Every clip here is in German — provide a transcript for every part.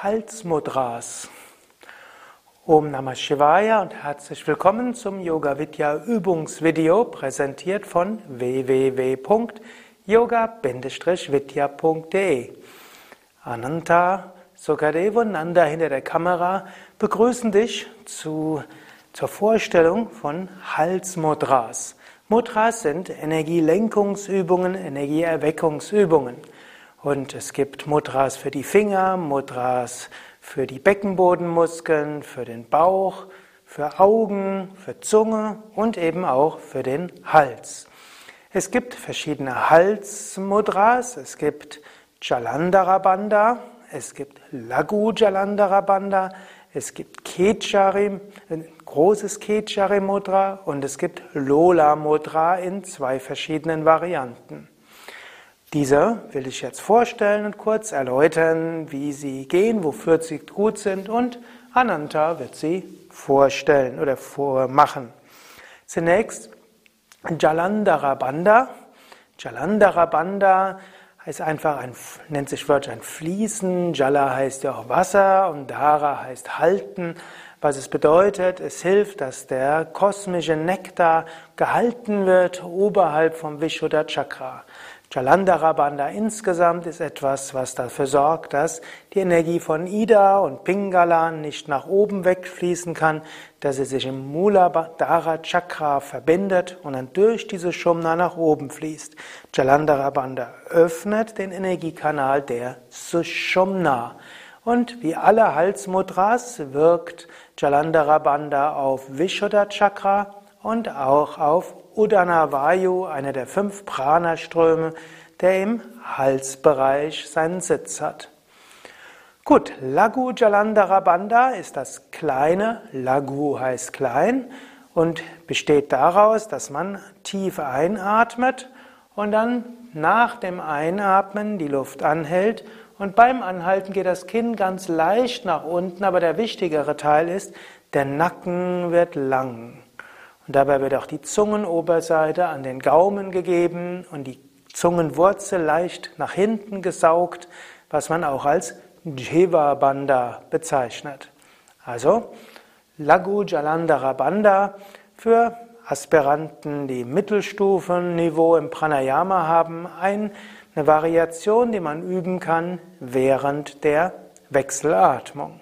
Halsmudras. Om Namah Shivaya und herzlich willkommen zum Yoga Vidya Übungsvideo, präsentiert von www.yoga-vidya.de. Ananta, Sukadev und Nanda hinter der Kamera begrüßen dich zu, zur Vorstellung von Halsmudras. Mudras sind Energielenkungsübungen, Energieerweckungsübungen. Und es gibt Mudras für die Finger, Mudras für die Beckenbodenmuskeln, für den Bauch, für Augen, für Zunge und eben auch für den Hals. Es gibt verschiedene Halsmudras. Es gibt Jalandhara es gibt Lagu Jalandhara es gibt Kechari, ein großes Kechari Mudra und es gibt Lola Mudra in zwei verschiedenen Varianten. Diese will ich jetzt vorstellen und kurz erläutern, wie sie gehen, wofür sie gut sind und Ananta wird sie vorstellen oder vormachen. Zunächst Jalandhara Bandha. Jalandhara Bandha heißt einfach ein, nennt sich wörtlich ein Fließen. Jala heißt ja auch Wasser und Dhara heißt halten. Was es bedeutet, es hilft, dass der kosmische Nektar gehalten wird oberhalb vom Vishuddha Chakra. Jalandhara Bandha insgesamt ist etwas, was dafür sorgt, dass die Energie von Ida und Pingala nicht nach oben wegfließen kann, dass sie sich im Muladhara Chakra verbindet und dann durch diese Shumna nach oben fließt. Jalandhara Bandha öffnet den Energiekanal der Sushumna. Und wie alle Halsmudras wirkt Jalandhara Bandha auf Vishuddha Chakra und auch auf Udana Vayu, einer der fünf Prana-Ströme, der im Halsbereich seinen Sitz hat. Gut, Lagu Jalandhara Bandha ist das kleine, Lagu heißt klein und besteht daraus, dass man tief einatmet und dann nach dem Einatmen die Luft anhält und beim Anhalten geht das Kinn ganz leicht nach unten, aber der wichtigere Teil ist, der Nacken wird lang. Und dabei wird auch die Zungenoberseite an den Gaumen gegeben und die Zungenwurzel leicht nach hinten gesaugt, was man auch als Jiva Bandha bezeichnet. Also Lagu Jalandhara Bandha für Aspiranten, die Mittelstufenniveau im Pranayama haben, eine Variation, die man üben kann während der Wechselatmung.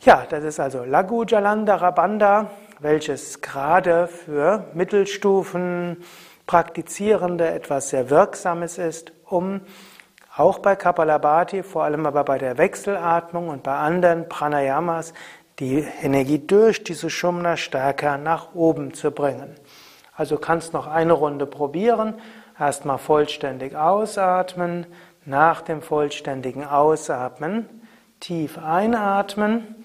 Ja, das ist also Lagu Jalandhara Bandha welches gerade für Mittelstufen Praktizierende etwas sehr Wirksames ist, um auch bei Kapalabhati, vor allem aber bei der Wechselatmung und bei anderen Pranayamas, die Energie durch diese Shumna stärker nach oben zu bringen. Also kannst noch eine Runde probieren. Erstmal vollständig ausatmen, nach dem vollständigen Ausatmen tief einatmen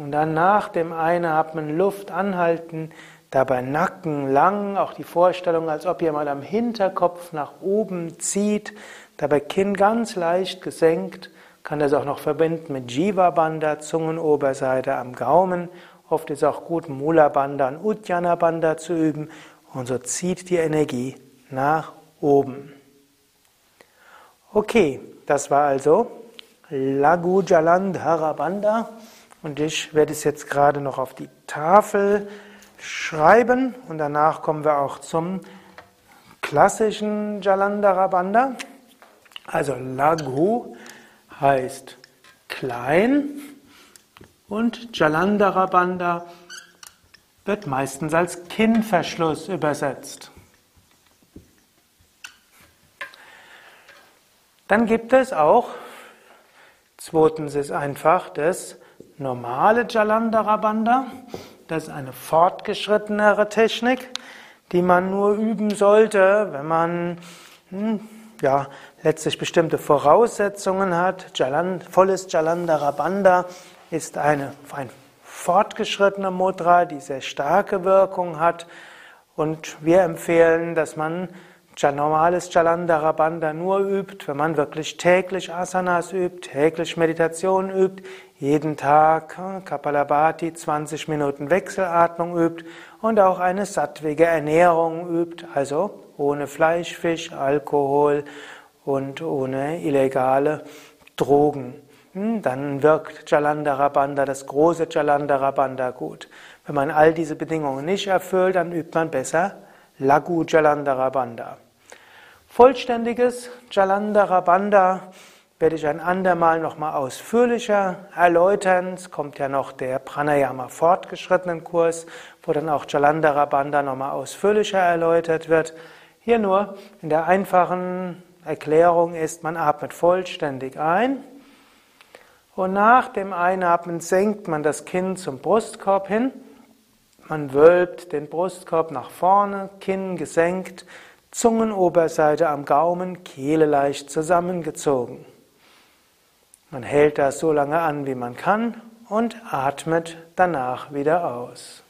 und dann nach dem Einatmen Luft anhalten, dabei Nacken lang, auch die Vorstellung, als ob jemand am Hinterkopf nach oben zieht, dabei Kinn ganz leicht gesenkt, kann das auch noch verbinden mit Jiva Bandha, Zungenoberseite am Gaumen. Oft ist auch gut, Mula Bandha und Uddiyana Bandha zu üben. Und so zieht die Energie nach oben. Okay, das war also Lagu Jalandhara Bandha. Und ich werde es jetzt gerade noch auf die Tafel schreiben und danach kommen wir auch zum klassischen Jalandhara Bandha. Also Laghu heißt klein und Jalandhara Bandha wird meistens als Kinnverschluss übersetzt. Dann gibt es auch, zweitens ist einfach das normale Jalandhara Bandha. Das ist eine fortgeschrittenere Technik, die man nur üben sollte, wenn man hm, ja, letztlich bestimmte Voraussetzungen hat. Jaland, volles Jalandhara Bandha ist eine, ein fortgeschrittener Mudra, die sehr starke Wirkung hat. Und wir empfehlen, dass man normales Jalandhara Bandha nur übt, wenn man wirklich täglich Asanas übt, täglich Meditation übt, jeden Tag hm, Kapalabhati 20 Minuten Wechselatmung übt und auch eine sattwige Ernährung übt, also ohne Fleisch, Fisch, Alkohol und ohne illegale Drogen. hm, dann wirkt Jalandhara Bandha, das große Jalandhara Bandha gut. Wenn man all diese Bedingungen nicht erfüllt, dann übt man besser Lagu Jalandhara Bandha. Vollständiges Jalandhara werde ich ein andermal nochmal ausführlicher erläutern. Es kommt ja noch der Pranayama fortgeschrittenen Kurs, wo dann auch Jalandhara nochmal ausführlicher erläutert wird. Hier nur in der einfachen Erklärung ist, man atmet vollständig ein und nach dem Einatmen senkt man das Kinn zum Brustkorb hin. Man wölbt den Brustkorb nach vorne, Kinn gesenkt, Zungenoberseite am Gaumen, Kehle leicht zusammengezogen. Man hält das so lange an, wie man kann und atmet danach wieder aus.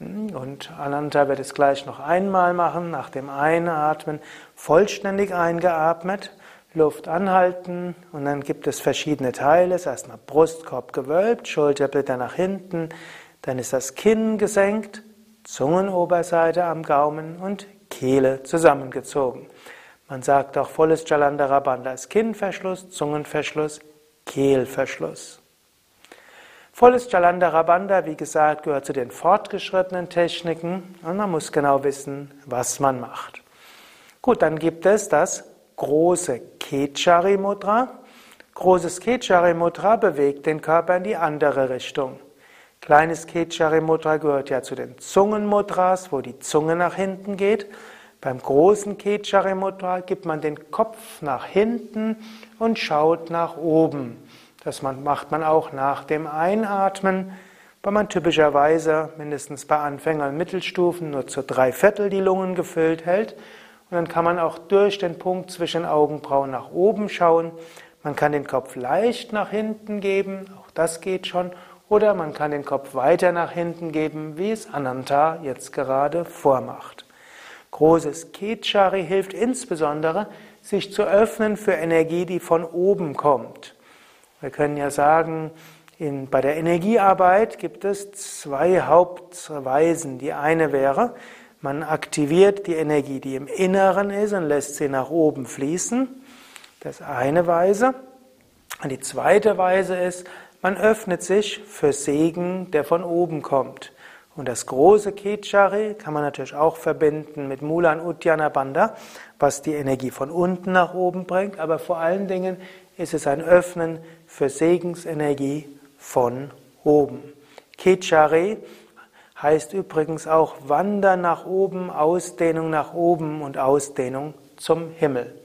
Und Ananta wird es gleich noch einmal machen, nach dem Einatmen vollständig eingeatmet, Luft anhalten und dann gibt es verschiedene Teile. Erstmal Brustkorb gewölbt, Schulterblätter nach hinten, dann ist das Kinn gesenkt, Zungenoberseite am Gaumen und Kehle zusammengezogen. Man sagt auch volles Jalandhara Bandha ist Kinnverschluss, Zungenverschluss, Kehlverschluss. Volles Jalandhara Bandha, wie gesagt, gehört zu den fortgeschrittenen Techniken und man muss genau wissen, was man macht. Gut, dann gibt es das große Kechari Mudra. Großes Kechari Mudra bewegt den Körper in die andere Richtung. Kleines Kechari Mudra gehört ja zu den Zungenmudras, wo die Zunge nach hinten geht. Beim großen Kechari Mudra gibt man den Kopf nach hinten und schaut nach oben. Das macht man auch nach dem Einatmen, weil man typischerweise mindestens bei Anfängern und Mittelstufen nur zu drei Viertel die Lungen gefüllt hält. Und dann kann man auch durch den Punkt zwischen Augenbrauen nach oben schauen. Man kann den Kopf leicht nach hinten geben, auch das geht schon. Oder man kann den Kopf weiter nach hinten geben, wie es Ananta jetzt gerade vormacht. Großes Kechari hilft insbesondere, sich zu öffnen für Energie, die von oben kommt. Wir können ja sagen, in, bei der Energiearbeit gibt es zwei Hauptweisen. Die eine wäre, man aktiviert die Energie, die im Inneren ist und lässt sie nach oben fließen. Das ist eine Weise. Und die zweite Weise ist, man öffnet sich für Segen, der von oben kommt. Und das große Kechari kann man natürlich auch verbinden mit Mulan Uddiyana Bandha, was die Energie von unten nach oben bringt, aber vor allen Dingen ist es ein Öffnen für Segensenergie von oben. Kechari heißt übrigens auch Wandern nach oben, Ausdehnung nach oben und Ausdehnung zum Himmel.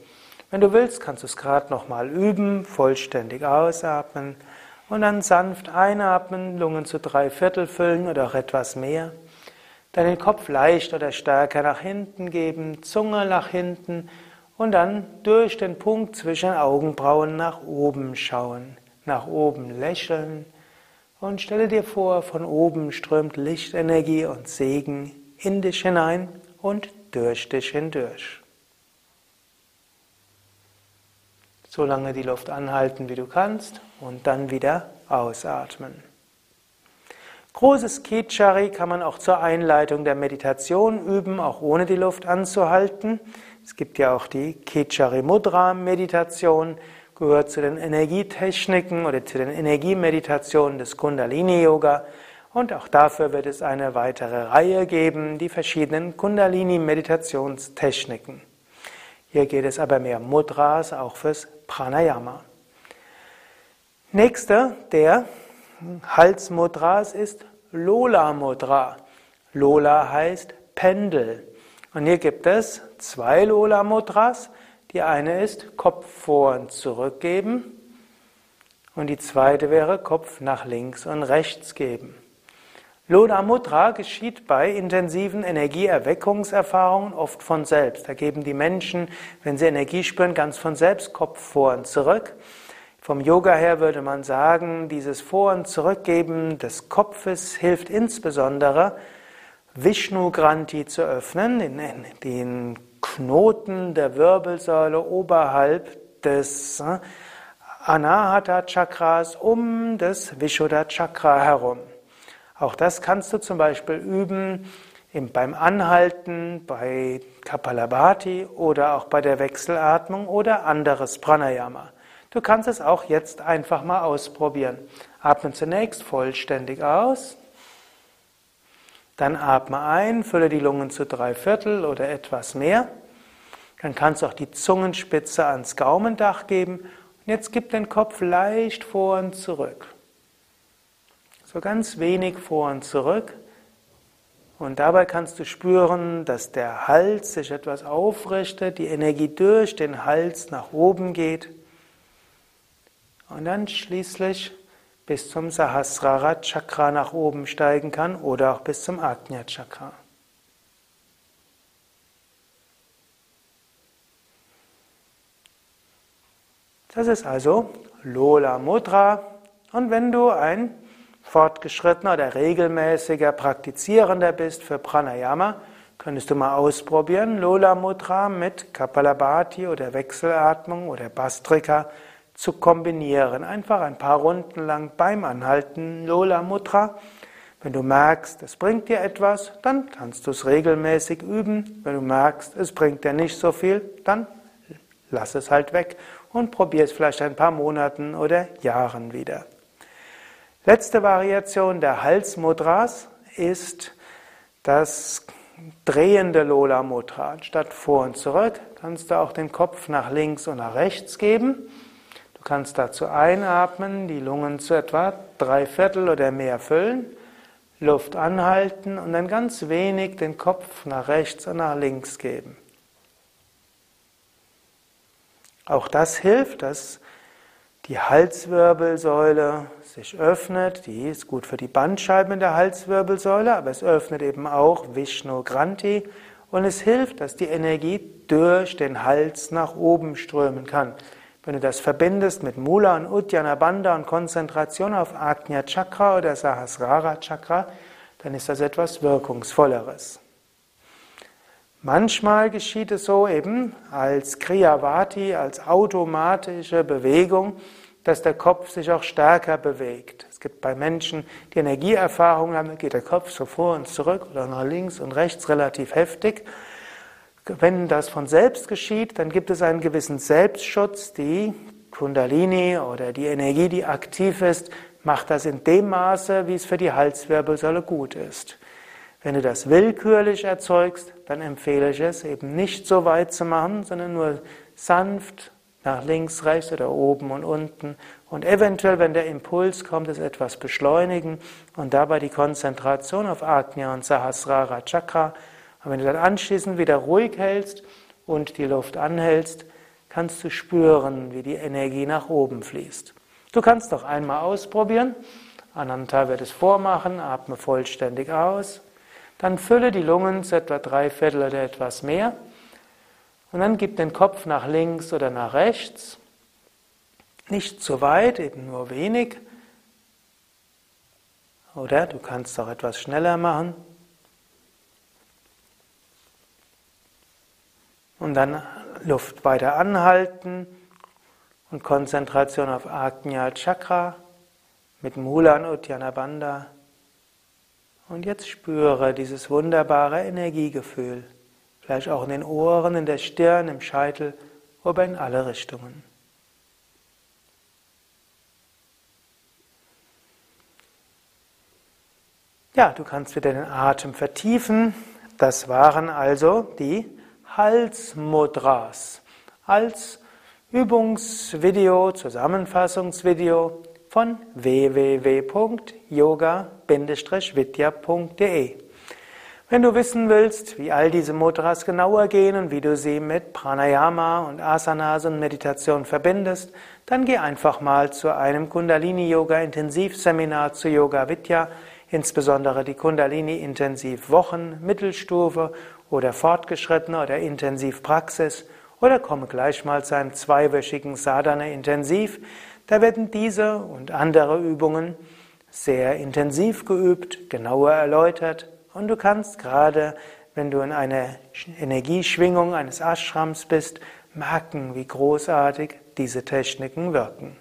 Wenn du willst, kannst du es gerade nochmal üben, vollständig ausatmen. Und dann sanft einatmen, Lungen zu drei Viertel füllen oder auch etwas mehr. Dann den Kopf leicht oder stärker nach hinten geben, Zunge nach hinten und dann durch den Punkt zwischen Augenbrauen nach oben schauen, nach oben lächeln und stelle dir vor, von oben strömt Lichtenergie und Segen in dich hinein und durch dich hindurch. So lange die Luft anhalten, wie du kannst und dann wieder ausatmen. Großes Kichari kann man auch zur Einleitung der Meditation üben, auch ohne die Luft anzuhalten. Es gibt ja auch die Kichari Mudra Meditation, gehört zu den Energietechniken oder zu den Energiemeditationen des Kundalini Yoga. Und auch dafür wird es eine weitere Reihe geben, die verschiedenen Kundalini Meditationstechniken. Hier geht es aber mehr Mudras, auch fürs Pranayama. Nächster der Halsmudras ist Lola Mudra. Lola heißt Pendel. Und hier gibt es zwei Lola Mudras. Die eine ist Kopf vor und zurück geben und die zweite wäre Kopf nach links und rechts geben. Lola Mudra geschieht bei intensiven Energieerweckungserfahrungen oft von selbst. Da geben die Menschen, wenn sie Energie spüren, ganz von selbst Kopf vor und zurück. Vom Yoga her würde man sagen, dieses Vor- und Zurückgeben des Kopfes hilft insbesondere, Vishnu Granti zu öffnen, den, den Knoten der Wirbelsäule oberhalb des äh, Anahata Chakras um das Vishuddha Chakra herum. Auch das kannst du zum Beispiel üben beim Anhalten, bei Kapalabhati oder auch bei der Wechselatmung oder anderes Pranayama. Du kannst es auch jetzt einfach mal ausprobieren. Atme zunächst vollständig aus. Dann atme ein, fülle die Lungen zu drei Viertel oder etwas mehr. Dann kannst du auch die Zungenspitze ans Gaumendach geben. Und jetzt gib den Kopf leicht vor und zurück. So ganz wenig vor und zurück. Und dabei kannst du spüren, dass der Hals sich etwas aufrichtet, die Energie durch den Hals nach oben geht. Und dann schließlich bis zum Sahasrara Chakra nach oben steigen kann oder auch bis zum Ajna Chakra. Das ist also Lola Mudra. Und wenn du ein fortgeschrittener oder regelmäßiger Praktizierender bist für Pranayama, könntest du mal ausprobieren, Lola Mudra mit Kapalabhati oder Wechselatmung oder Bastrika zu kombinieren. Einfach ein paar Runden lang beim Anhalten Lola Mudra. Wenn du merkst, es bringt dir etwas, dann kannst du es regelmäßig üben. Wenn du merkst, es bringt dir nicht so viel, dann lass es halt weg und probier es vielleicht ein paar Monaten oder Jahren wieder. Letzte Variation der Halsmudras ist das drehende Lola Mudra. Statt vor und zurück kannst du auch den Kopf nach links und nach rechts geben. Du kannst dazu einatmen, die Lungen zu etwa drei Viertel oder mehr füllen, Luft anhalten und dann ganz wenig den Kopf nach rechts und nach links geben. Auch das hilft, dass die Halswirbelsäule sich öffnet. Die ist gut für die Bandscheiben in der Halswirbelsäule, aber es öffnet eben auch Vishnu Granthi und es hilft, dass die Energie durch den Hals nach oben strömen kann. Wenn du das verbindest mit Mula und Uddiyana Bandha und Konzentration auf Agnya Chakra oder Sahasrara Chakra, dann ist das etwas Wirkungsvolleres. Manchmal geschieht es so eben als Kriyavati, als automatische Bewegung, dass der Kopf sich auch stärker bewegt. Es gibt bei Menschen, die Energieerfahrung haben, geht der Kopf so vor und zurück oder nach links und rechts relativ heftig. Wenn das von selbst geschieht, dann gibt es einen gewissen Selbstschutz. Die Kundalini oder die Energie, die aktiv ist, macht das in dem Maße, wie es für die Halswirbelsäule gut ist. Wenn du das willkürlich erzeugst, dann empfehle ich es eben nicht so weit zu machen, sondern nur sanft nach links, rechts oder oben und unten und eventuell, wenn der Impuls kommt, es etwas beschleunigen und dabei die Konzentration auf Ajna und Sahasrara Chakra. Und wenn du dann anschließend wieder ruhig hältst und die Luft anhältst, kannst du spüren, wie die Energie nach oben fließt. Du kannst doch einmal ausprobieren. Ananta wird es vormachen, atme vollständig aus. Dann fülle die Lungen zu etwa drei Viertel oder etwas mehr. Und dann gib den Kopf nach links oder nach rechts. Nicht zu weit, eben nur wenig. Oder du kannst auch etwas schneller machen. Und dann Luft weiter anhalten und Konzentration auf Ajna Chakra mit Mulan Uddiyana Bandha. Und jetzt spüre dieses wunderbare Energiegefühl, vielleicht auch in den Ohren, in der Stirn, im Scheitel, aber in alle Richtungen. Ja, du kannst wieder den Atem vertiefen. Das waren also die Halsmudras als Übungsvideo, Zusammenfassungsvideo von www.yoga-vidya.de. Wenn du wissen willst, wie all diese Mudras genauer gehen und wie du sie mit Pranayama und Asanas und Meditation verbindest, dann geh einfach mal zu einem Kundalini Yoga Intensivseminar zu Yoga Vidya, insbesondere die Kundalini Intensiv Wochen, Mittelstufe oder fortgeschrittene oder Intensivpraxis oder komme gleich mal zu einem zweiwöchigen Sadhana Intensiv. Da werden diese und andere Übungen sehr intensiv geübt, genauer erläutert und du kannst gerade, wenn du in einer Energieschwingung eines Ashrams bist, merken, wie großartig diese Techniken wirken.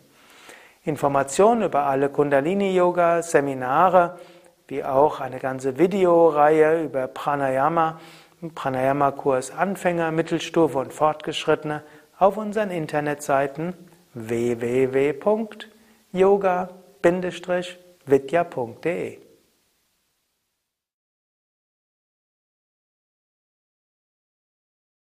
Informationen über alle Kundalini-Yoga, Seminare, wie auch eine ganze Videoreihe über Pranayama, Pranayama-Kurs Anfänger, Mittelstufe und Fortgeschrittene auf unseren Internetseiten www.yoga-vidya.de